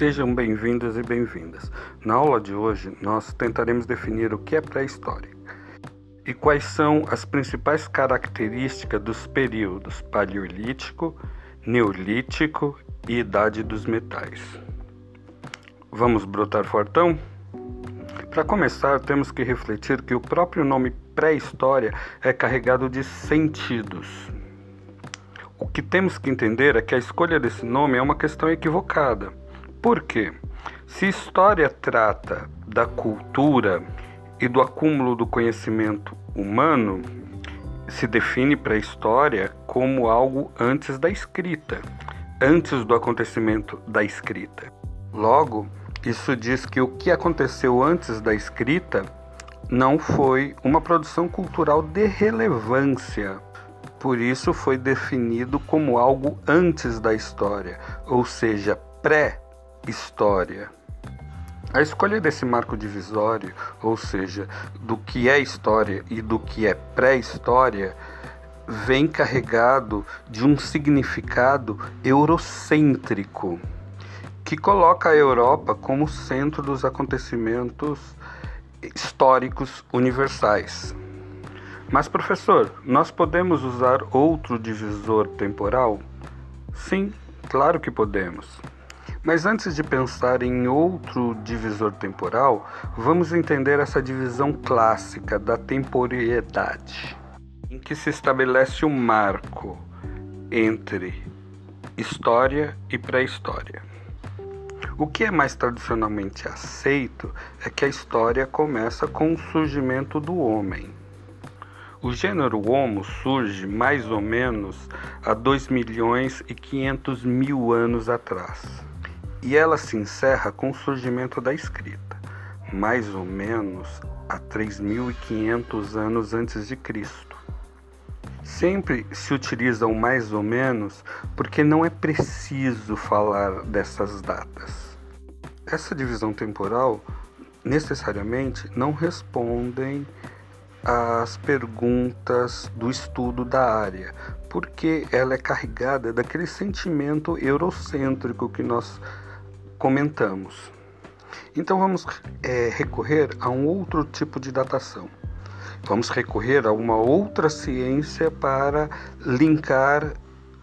Sejam bem-vindos e bem-vindas. Na aula de hoje, nós tentaremos definir o que é pré-história e quais são as principais características dos períodos Paleolítico, Neolítico e Idade dos Metais. Vamos brotar fortão? Para começar, temos que refletir que o próprio nome pré-história é carregado de sentidos. O que temos que entender é que a escolha desse nome é uma questão equivocada. Por quê? Se história trata da cultura e do acúmulo do conhecimento humano, se define pré-história como algo antes da escrita, antes do acontecimento da escrita. Logo, isso diz que o que aconteceu antes da escrita não foi uma produção cultural de relevância. Por isso foi definido como algo antes da história, ou seja, pré-história. A escolha desse marco divisório, ou seja, do que é história e do que é pré-história, vem carregado de um significado eurocêntrico que coloca a Europa como centro dos acontecimentos históricos universais. Mas, professor, nós podemos usar outro divisor temporal? Sim, claro que podemos. Mas antes de pensar em outro divisor temporal, vamos entender essa divisão clássica da temporalidade, em que se estabelece um marco entre história e pré-história. O que é mais tradicionalmente aceito é que a história começa com o surgimento do homem. O gênero Homo surge mais ou menos há 2 milhões e 500 mil anos atrás. E ela se encerra com o surgimento da escrita, mais ou menos há 3.500 anos antes de Cristo. Sempre se utiliza o mais ou menos porque não é preciso falar dessas datas. Essa divisão temporal necessariamente não respondem às perguntas do estudo da área, porque ela é carregada daquele sentimento eurocêntrico que nós comentamos. Então vamos é, recorrer a um outro tipo de datação. Vamos recorrer a uma outra ciência para linkar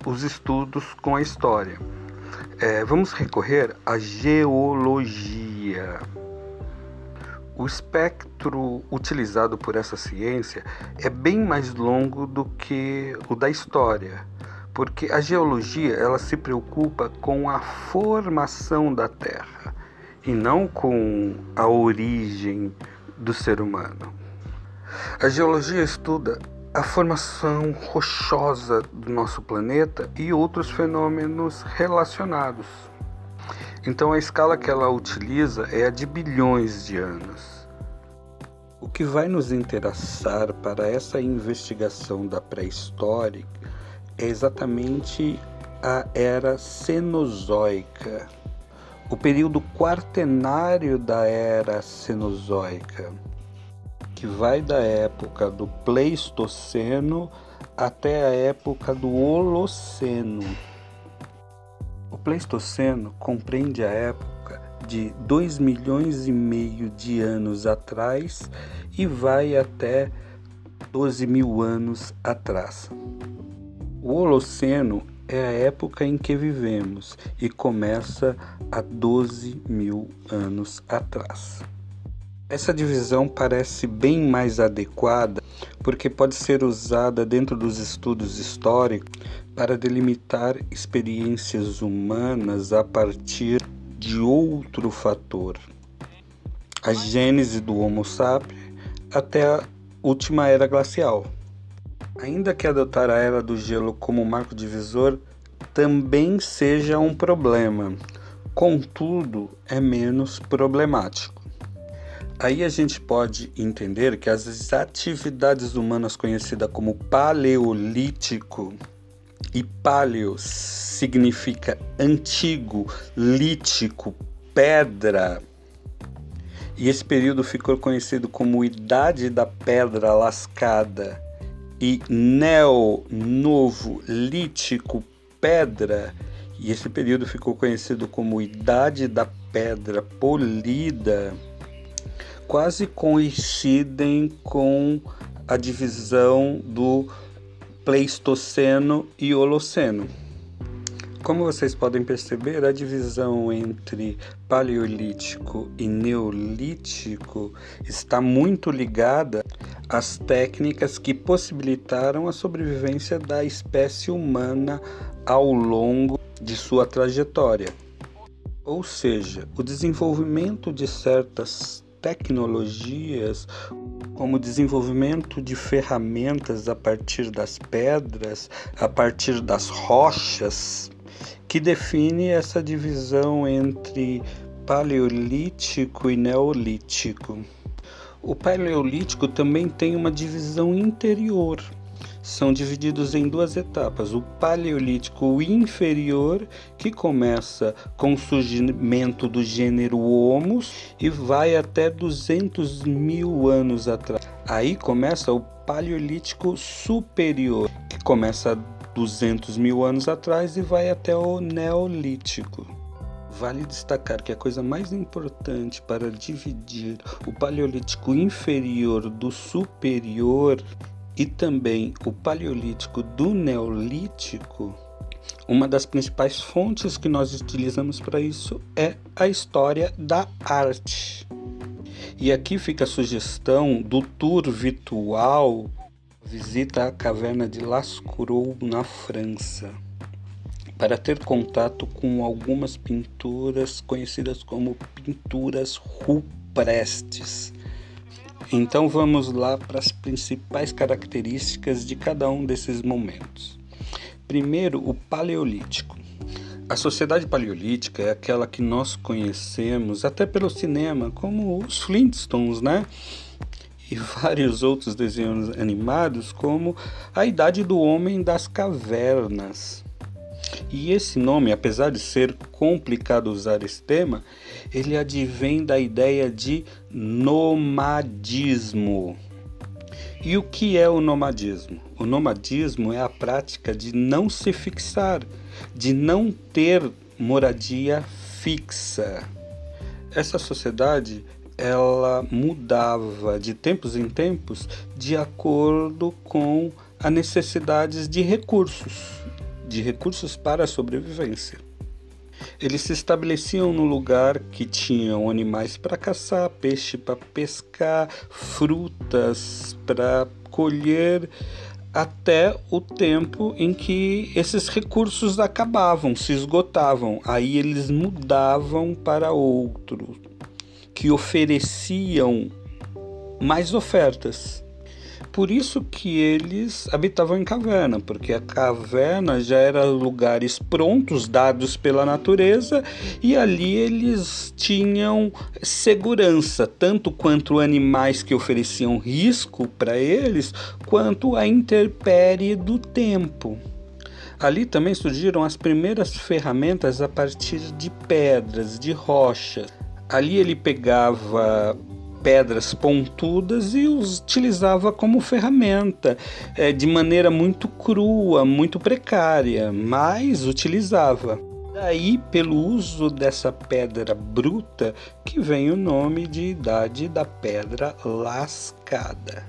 os estudos com a história. É, vamos recorrer à geologia. O espectro utilizado por essa ciência é bem mais longo do que o da história, porque a geologia ela se preocupa com a formação da Terra e não com a origem do ser humano. A geologia estuda a formação rochosa do nosso planeta e outros fenômenos relacionados. Então a escala que ela utiliza é a de bilhões de anos. O que vai nos interessar para essa investigação da pré-história é exatamente a era Cenozoica, o período quaternário da era Cenozoica que vai da época do Pleistoceno até a época do Holoceno. O Pleistoceno compreende a época de 2 milhões e meio de anos atrás e vai até 12 mil anos atrás. O Holoceno é a época em que vivemos e começa há 12 mil anos atrás. Essa divisão parece bem mais adequada porque pode ser usada dentro dos estudos históricos para delimitar experiências humanas a partir de outro fator. A gênese do Homo sapiens até a última era glacial. Ainda que adotar a era do gelo como marco divisor também seja um problema, contudo, é menos problemático. Aí a gente pode entender que as atividades humanas conhecidas como paleolítico e paleo significa antigo, lítico, pedra. E esse período ficou conhecido como Idade da Pedra Lascada e Neo, novo, lítico, pedra e esse período ficou conhecido como Idade da Pedra Polida, quase coincidem com a divisão do Pleistoceno e Holoceno. Como vocês podem perceber, a divisão entre Paleolítico e Neolítico está muito ligada às técnicas que possibilitaram a sobrevivência da espécie humana ao longo de sua trajetória. Ou seja, o desenvolvimento de certas tecnologias, como desenvolvimento de ferramentas a partir das pedras, a partir das rochas, que define essa divisão entre paleolítico e neolítico. O paleolítico também tem uma divisão interior. São divididos em duas etapas: o paleolítico inferior, que começa com o surgimento do gênero Homo e vai até 200 mil anos atrás. Aí começa o paleolítico superior, que começa 200 mil anos atrás e vai até o Neolítico. Vale destacar que a coisa mais importante para dividir o Paleolítico inferior do superior e também o Paleolítico do Neolítico, uma das principais fontes que nós utilizamos para isso é a história da arte. E aqui fica a sugestão do tour virtual visita à caverna de Lascaux na França para ter contato com algumas pinturas conhecidas como pinturas rupestres. Então vamos lá para as principais características de cada um desses momentos. Primeiro, o Paleolítico. A sociedade paleolítica é aquela que nós conhecemos até pelo cinema, como os Flintstones, né? E vários outros desenhos animados, como A Idade do Homem das Cavernas. E esse nome, apesar de ser complicado usar esse tema, ele advém da ideia de nomadismo. E o que é o nomadismo? O nomadismo é a prática de não se fixar, de não ter moradia fixa. Essa sociedade ela mudava de tempos em tempos de acordo com as necessidades de recursos, de recursos para a sobrevivência. Eles se estabeleciam no lugar que tinham animais para caçar, peixe para pescar, frutas para colher, até o tempo em que esses recursos acabavam, se esgotavam. Aí eles mudavam para outro, que ofereciam mais ofertas. Por isso que eles habitavam em caverna, porque a caverna já era lugares prontos dados pela natureza e ali eles tinham segurança, tanto quanto animais que ofereciam risco para eles, quanto a intempérie do tempo. Ali também surgiram as primeiras ferramentas a partir de pedras, de rochas. Ali ele pegava pedras pontudas e os utilizava como ferramenta, é, de maneira muito crua, muito precária, mas utilizava. Daí, pelo uso dessa pedra bruta, que vem o nome de Idade da Pedra Lascada.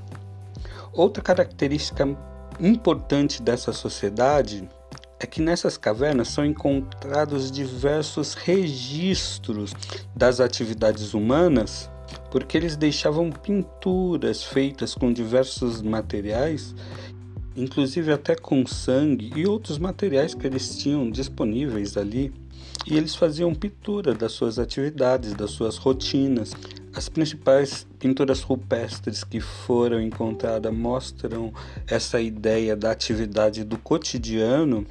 Outra característica importante dessa sociedade é que nessas cavernas são encontrados diversos registros das atividades humanas, porque eles deixavam pinturas feitas com diversos materiais, inclusive até com sangue e outros materiais que eles tinham disponíveis ali, e eles faziam pintura das suas atividades, das suas rotinas. As principais pinturas rupestres que foram encontradas mostram essa ideia da atividade do cotidiano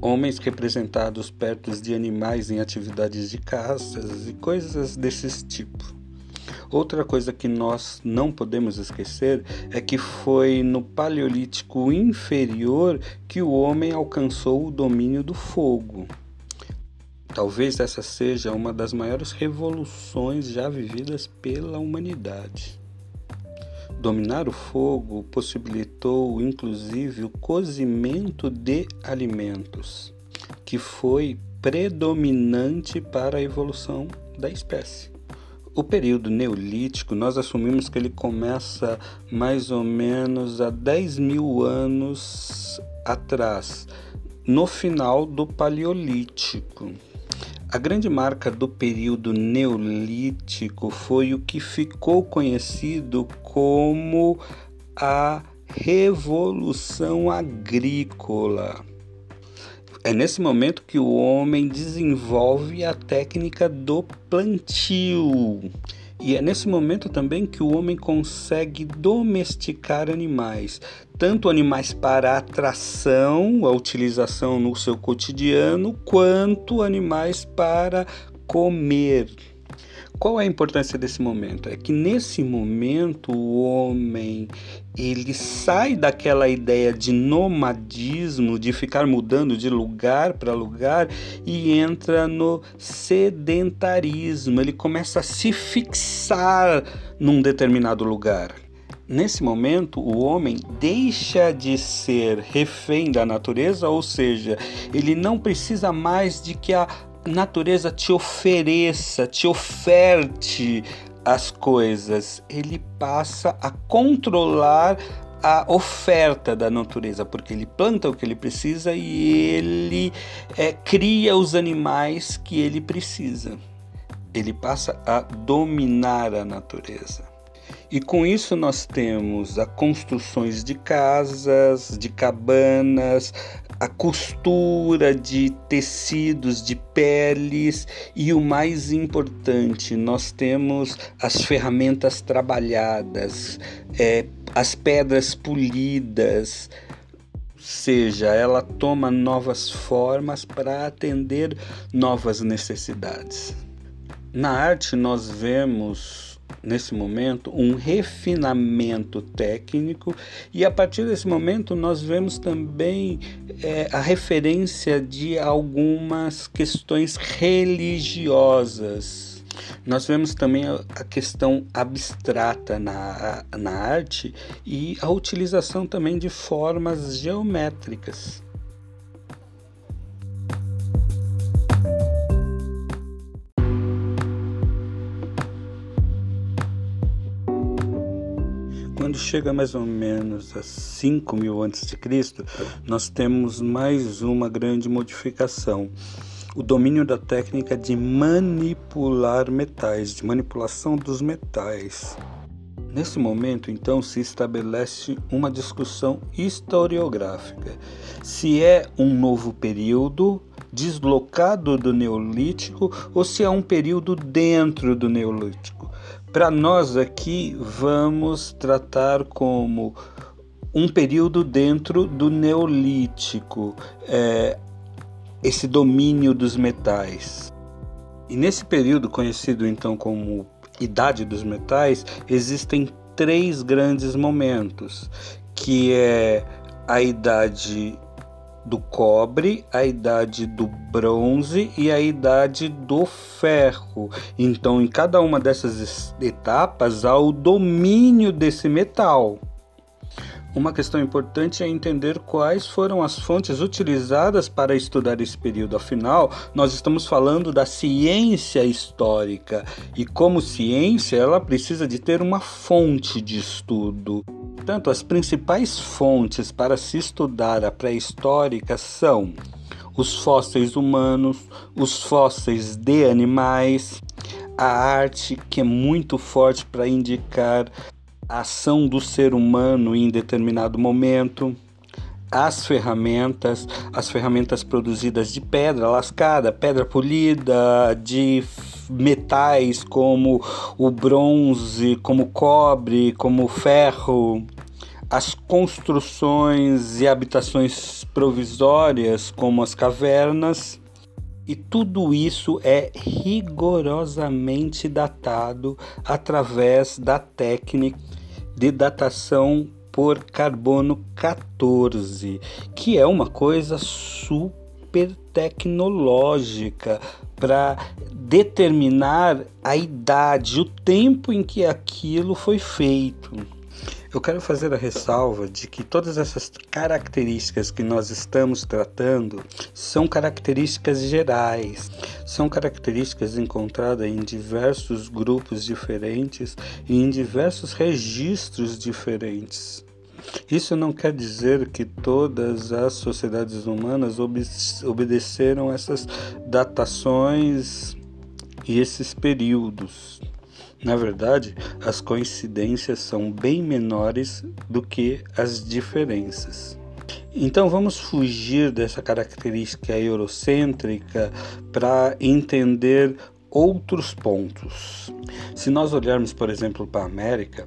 homens representados perto de animais em atividades de caças e coisas desse tipo. Outra coisa que nós não podemos esquecer é que foi no Paleolítico inferior que o homem alcançou o domínio do fogo. Talvez essa seja uma das maiores revoluções já vividas pela humanidade. Dominar o fogo possibilitou inclusive o cozimento de alimentos. que foi predominante para a evolução da espécie. O período neolítico, nós assumimos que ele começa mais ou menos há 10 mil anos atrás, no final do Paleolítico. A grande marca do período neolítico foi o que ficou conhecido como a Revolução Agrícola. É nesse momento que o homem desenvolve a técnica do plantio. E é nesse momento também que o homem consegue domesticar animais, tanto animais para atração, a utilização no seu cotidiano, quanto animais para comer. Qual é a importância desse momento? É que nesse momento o homem ele sai daquela ideia de nomadismo, de ficar mudando de lugar para lugar e entra no sedentarismo. Ele começa a se fixar num determinado lugar. Nesse momento, o homem deixa de ser refém da natureza, ou seja, ele não precisa mais de que a natureza te ofereça, te oferte as coisas, ele passa a controlar a oferta da natureza, porque ele planta o que ele precisa e ele é, cria os animais que ele precisa. Ele passa a dominar a natureza. E com isso nós temos a construções de casas, de cabanas, a costura de tecidos, de peles e o mais importante, nós temos as ferramentas trabalhadas, é, as pedras polidas, seja, ela toma novas formas para atender novas necessidades. Na arte nós vemos nesse momento, um refinamento técnico, e a partir desse momento nós vemos também é, a referência de algumas questões religiosas. Nós vemos também a questão abstrata na, na arte e a utilização também de formas geométricas. Chega mais ou menos a 5 mil antes de Cristo, nós temos mais uma grande modificação. O domínio da técnica de manipular metais, de manipulação dos metais. Nesse momento, então, se estabelece uma discussão historiográfica. Se é um novo período deslocado do Neolítico ou se é um período dentro do Neolítico. Para nós aqui, vamos tratar como um período dentro do Neolítico, é, esse domínio dos metais. E nesse período, conhecido então como Idade dos Metais, existem três grandes momentos, que é a Idade do cobre, a idade do bronze e a idade do ferro. Então, em cada uma dessas etapas há o domínio desse metal. Uma questão importante é entender quais foram as fontes utilizadas para estudar esse período. Afinal, nós estamos falando da ciência histórica e, como ciência, ela precisa de ter uma fonte de estudo. Portanto, as principais fontes para se estudar a pré-histórica são os fósseis humanos, os fósseis de animais, a arte, que é muito forte para indicar a ação do ser humano em determinado momento, as ferramentas, as ferramentas produzidas de pedra lascada, pedra polida, de metais como o bronze, como cobre, como ferro, as construções e habitações provisórias, como as cavernas, e tudo isso é rigorosamente datado através da técnica de datação por carbono 14, que é uma coisa super tecnológica para determinar a idade, o tempo em que aquilo foi feito. Eu quero fazer a ressalva de que todas essas características que nós estamos tratando são características gerais, são características encontradas em diversos grupos diferentes e em diversos registros diferentes. Isso não quer dizer que todas as sociedades humanas obedeceram essas datações e esses períodos. Na verdade, as coincidências são bem menores do que as diferenças. Então vamos fugir dessa característica eurocêntrica para entender outros pontos. Se nós olharmos, por exemplo, para a América,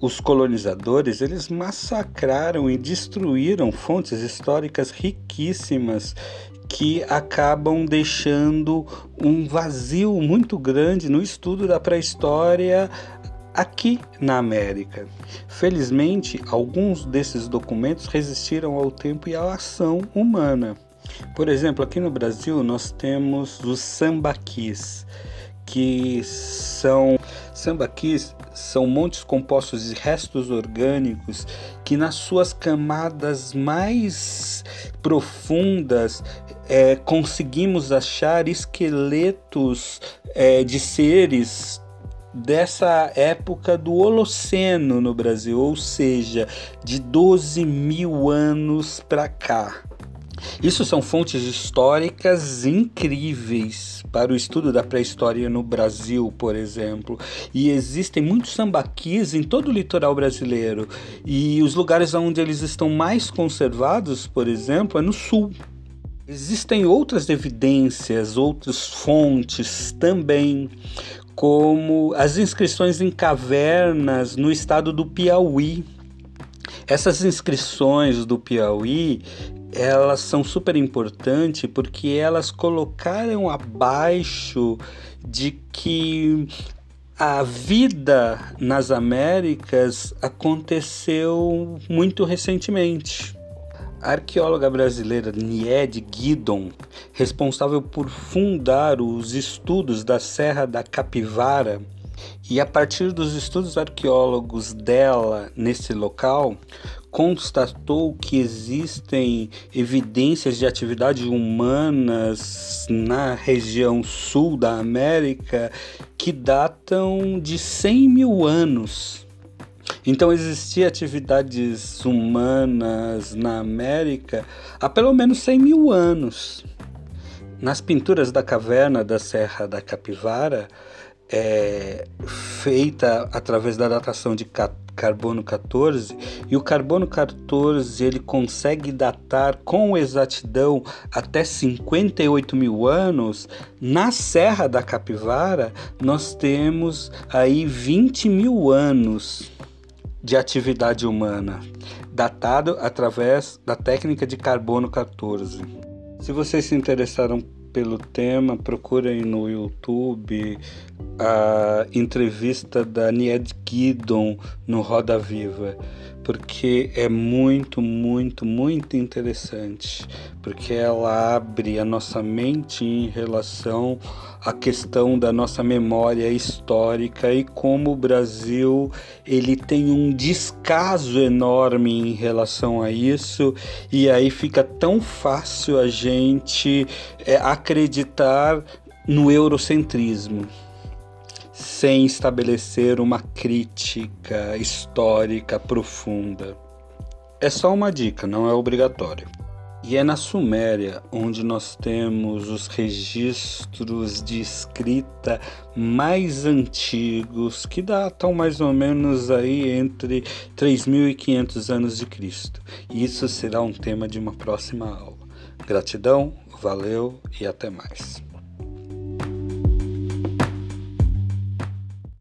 os colonizadores eles massacraram e destruíram fontes históricas riquíssimas que acabam deixando um vazio muito grande no estudo da pré-história aqui na América. Felizmente, alguns desses documentos resistiram ao tempo e à ação humana. Por exemplo, aqui no Brasil nós temos os sambaquis, que são sambaquis são montes compostos de restos orgânicos que nas suas camadas mais profundas é, conseguimos achar esqueletos é, de seres dessa época do Holoceno no Brasil, ou seja, de 12 mil anos para cá. Isso são fontes históricas incríveis para o estudo da pré-história no Brasil, por exemplo. E existem muitos sambaquis em todo o litoral brasileiro. E os lugares onde eles estão mais conservados, por exemplo, é no sul. Existem outras evidências, outras fontes também, como as inscrições em cavernas no estado do Piauí. Essas inscrições do Piauí, elas são super importantes porque elas colocaram abaixo de que a vida nas Américas aconteceu muito recentemente. A arqueóloga brasileira Niede Guidon, responsável por fundar os estudos da Serra da Capivara, e a partir dos estudos arqueólogos dela nesse local, constatou que existem evidências de atividades humanas na região sul da América que datam de 100 mil anos. Então existia atividades humanas na América há pelo menos 100 mil anos. Nas pinturas da caverna da Serra da Capivara, é, feita através da datação de carbono 14 e o carbono 14 ele consegue datar com exatidão até 58 mil anos na Serra da Capivara nós temos aí 20 mil anos de atividade humana, datado através da técnica de carbono 14. Se vocês se interessaram pelo tema, procurem no YouTube a entrevista da Nied Guidon no Roda Viva porque é muito, muito, muito interessante, porque ela abre a nossa mente em relação à questão da nossa memória histórica e como o Brasil ele tem um descaso enorme em relação a isso e aí fica tão fácil a gente é, acreditar no eurocentrismo sem estabelecer uma crítica histórica profunda. É só uma dica, não é obrigatório. E é na Suméria onde nós temos os registros de escrita mais antigos, que datam mais ou menos aí entre 3.500 anos de Cristo. Isso será um tema de uma próxima aula. Gratidão, valeu e até mais.